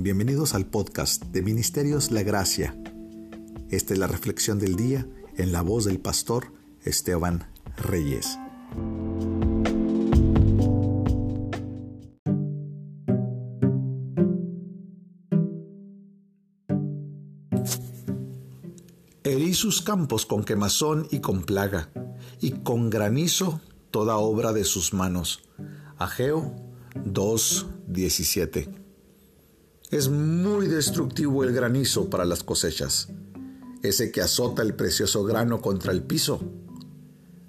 Bienvenidos al podcast de Ministerios La Gracia. Esta es la reflexión del día en la voz del pastor Esteban Reyes. Herí sus campos con quemazón y con plaga, y con granizo toda obra de sus manos. Ageo 2.17 es muy destructivo el granizo para las cosechas, ese que azota el precioso grano contra el piso.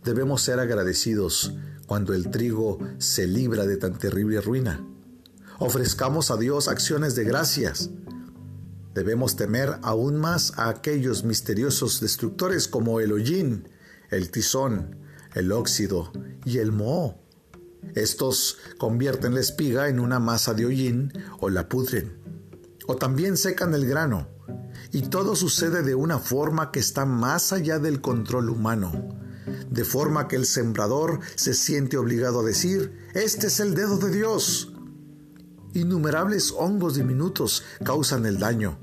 Debemos ser agradecidos cuando el trigo se libra de tan terrible ruina. Ofrezcamos a Dios acciones de gracias. Debemos temer aún más a aquellos misteriosos destructores como el hollín, el tizón, el óxido y el moho. Estos convierten la espiga en una masa de hollín o la pudren o también secan el grano. Y todo sucede de una forma que está más allá del control humano, de forma que el sembrador se siente obligado a decir, este es el dedo de Dios. Innumerables hongos diminutos causan el daño,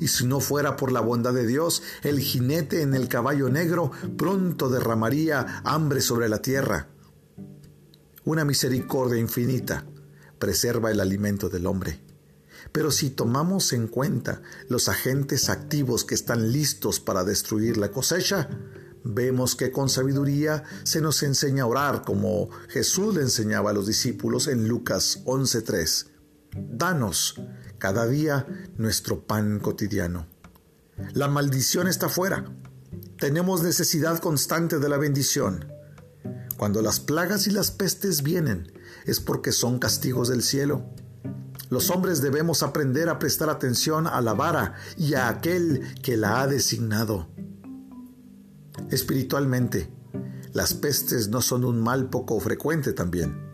y si no fuera por la bondad de Dios, el jinete en el caballo negro pronto derramaría hambre sobre la tierra. Una misericordia infinita preserva el alimento del hombre. Pero si tomamos en cuenta los agentes activos que están listos para destruir la cosecha, vemos que con sabiduría se nos enseña a orar como Jesús le enseñaba a los discípulos en Lucas 11.3. Danos cada día nuestro pan cotidiano. La maldición está fuera. Tenemos necesidad constante de la bendición. Cuando las plagas y las pestes vienen, es porque son castigos del cielo. Los hombres debemos aprender a prestar atención a la vara y a aquel que la ha designado. Espiritualmente, las pestes no son un mal poco frecuente también.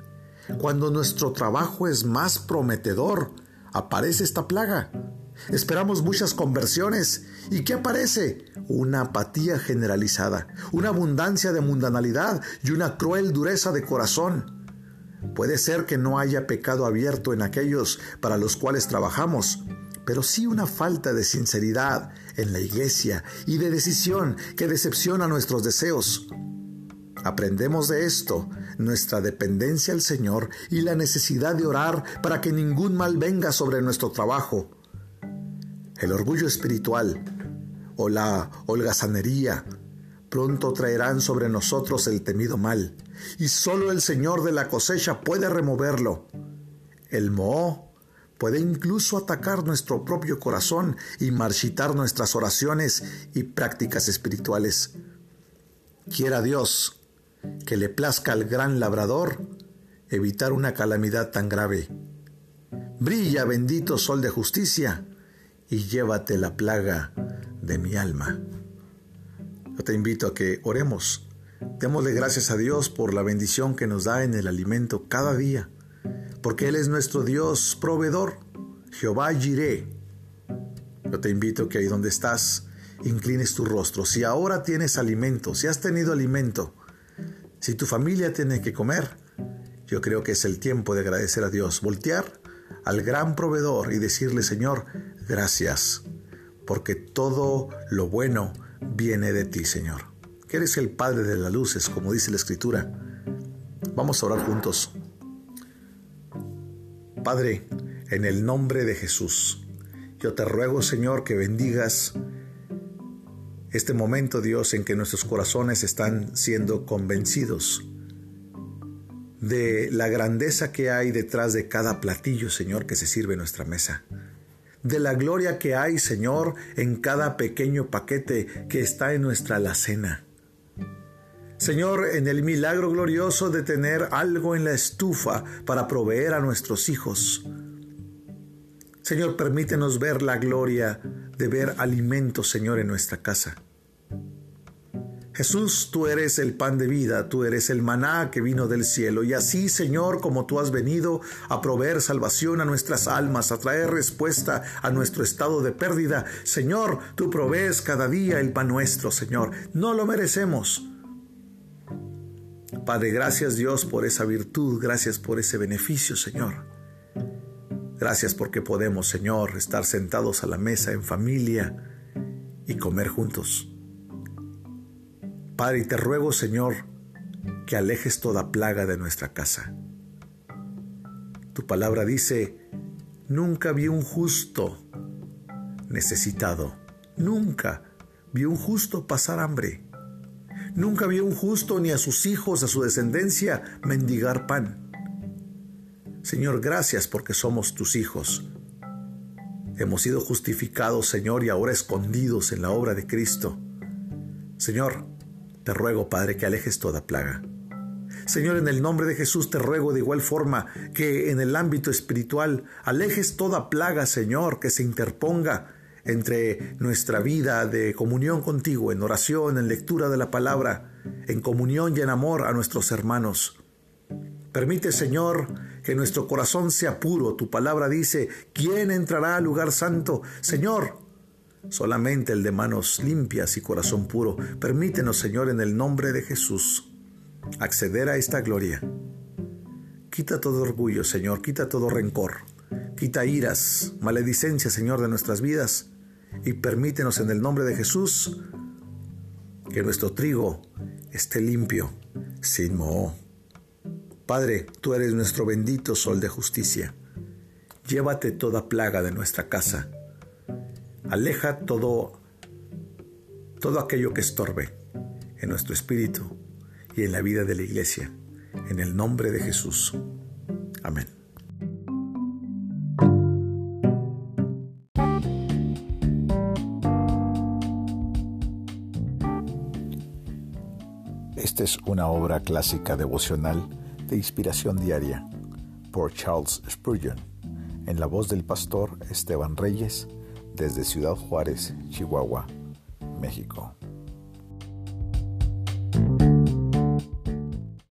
Cuando nuestro trabajo es más prometedor, aparece esta plaga. Esperamos muchas conversiones. ¿Y qué aparece? Una apatía generalizada, una abundancia de mundanalidad y una cruel dureza de corazón. Puede ser que no haya pecado abierto en aquellos para los cuales trabajamos, pero sí una falta de sinceridad en la iglesia y de decisión que decepciona nuestros deseos. Aprendemos de esto nuestra dependencia al Señor y la necesidad de orar para que ningún mal venga sobre nuestro trabajo. El orgullo espiritual o la holgazanería pronto traerán sobre nosotros el temido mal, y solo el Señor de la cosecha puede removerlo. El Moho puede incluso atacar nuestro propio corazón y marchitar nuestras oraciones y prácticas espirituales. Quiera Dios que le plazca al gran labrador evitar una calamidad tan grave. Brilla bendito sol de justicia y llévate la plaga de mi alma. Yo te invito a que oremos. Démosle gracias a Dios por la bendición que nos da en el alimento cada día, porque Él es nuestro Dios proveedor, Jehová Jireh. Yo te invito a que ahí donde estás, inclines tu rostro. Si ahora tienes alimento, si has tenido alimento, si tu familia tiene que comer, yo creo que es el tiempo de agradecer a Dios, voltear al gran proveedor y decirle, Señor, gracias, porque todo lo bueno viene de ti, Señor. Que eres el Padre de las luces, como dice la Escritura. Vamos a orar juntos. Padre, en el nombre de Jesús, yo te ruego, Señor, que bendigas este momento, Dios, en que nuestros corazones están siendo convencidos de la grandeza que hay detrás de cada platillo, Señor, que se sirve en nuestra mesa de la gloria que hay, Señor, en cada pequeño paquete que está en nuestra alacena. Señor, en el milagro glorioso de tener algo en la estufa para proveer a nuestros hijos. Señor, permítenos ver la gloria de ver alimento, Señor, en nuestra casa. Jesús, tú eres el pan de vida, tú eres el maná que vino del cielo. Y así, Señor, como tú has venido a proveer salvación a nuestras almas, a traer respuesta a nuestro estado de pérdida, Señor, tú provees cada día el pan nuestro, Señor. No lo merecemos. Padre, gracias Dios por esa virtud, gracias por ese beneficio, Señor. Gracias porque podemos, Señor, estar sentados a la mesa en familia y comer juntos. Padre, y te ruego, Señor, que alejes toda plaga de nuestra casa. Tu palabra dice, nunca vi un justo necesitado, nunca vi un justo pasar hambre, nunca vi un justo ni a sus hijos, a su descendencia, mendigar pan. Señor, gracias porque somos tus hijos. Hemos sido justificados, Señor, y ahora escondidos en la obra de Cristo. Señor, te ruego, Padre, que alejes toda plaga. Señor, en el nombre de Jesús te ruego de igual forma que en el ámbito espiritual alejes toda plaga, Señor, que se interponga entre nuestra vida de comunión contigo, en oración, en lectura de la palabra, en comunión y en amor a nuestros hermanos. Permite, Señor, que nuestro corazón sea puro. Tu palabra dice, ¿quién entrará al lugar santo? Señor, solamente el de manos limpias y corazón puro. Permítenos, Señor, en el nombre de Jesús, acceder a esta gloria. Quita todo orgullo, Señor, quita todo rencor, quita iras, maledicencia, Señor, de nuestras vidas y permítenos en el nombre de Jesús que nuestro trigo esté limpio, sin moho. Padre, tú eres nuestro bendito sol de justicia. Llévate toda plaga de nuestra casa Aleja todo, todo aquello que estorbe en nuestro espíritu y en la vida de la iglesia. En el nombre de Jesús. Amén. Esta es una obra clásica devocional de inspiración diaria por Charles Spurgeon, en la voz del pastor Esteban Reyes, desde Ciudad Juárez, Chihuahua, México.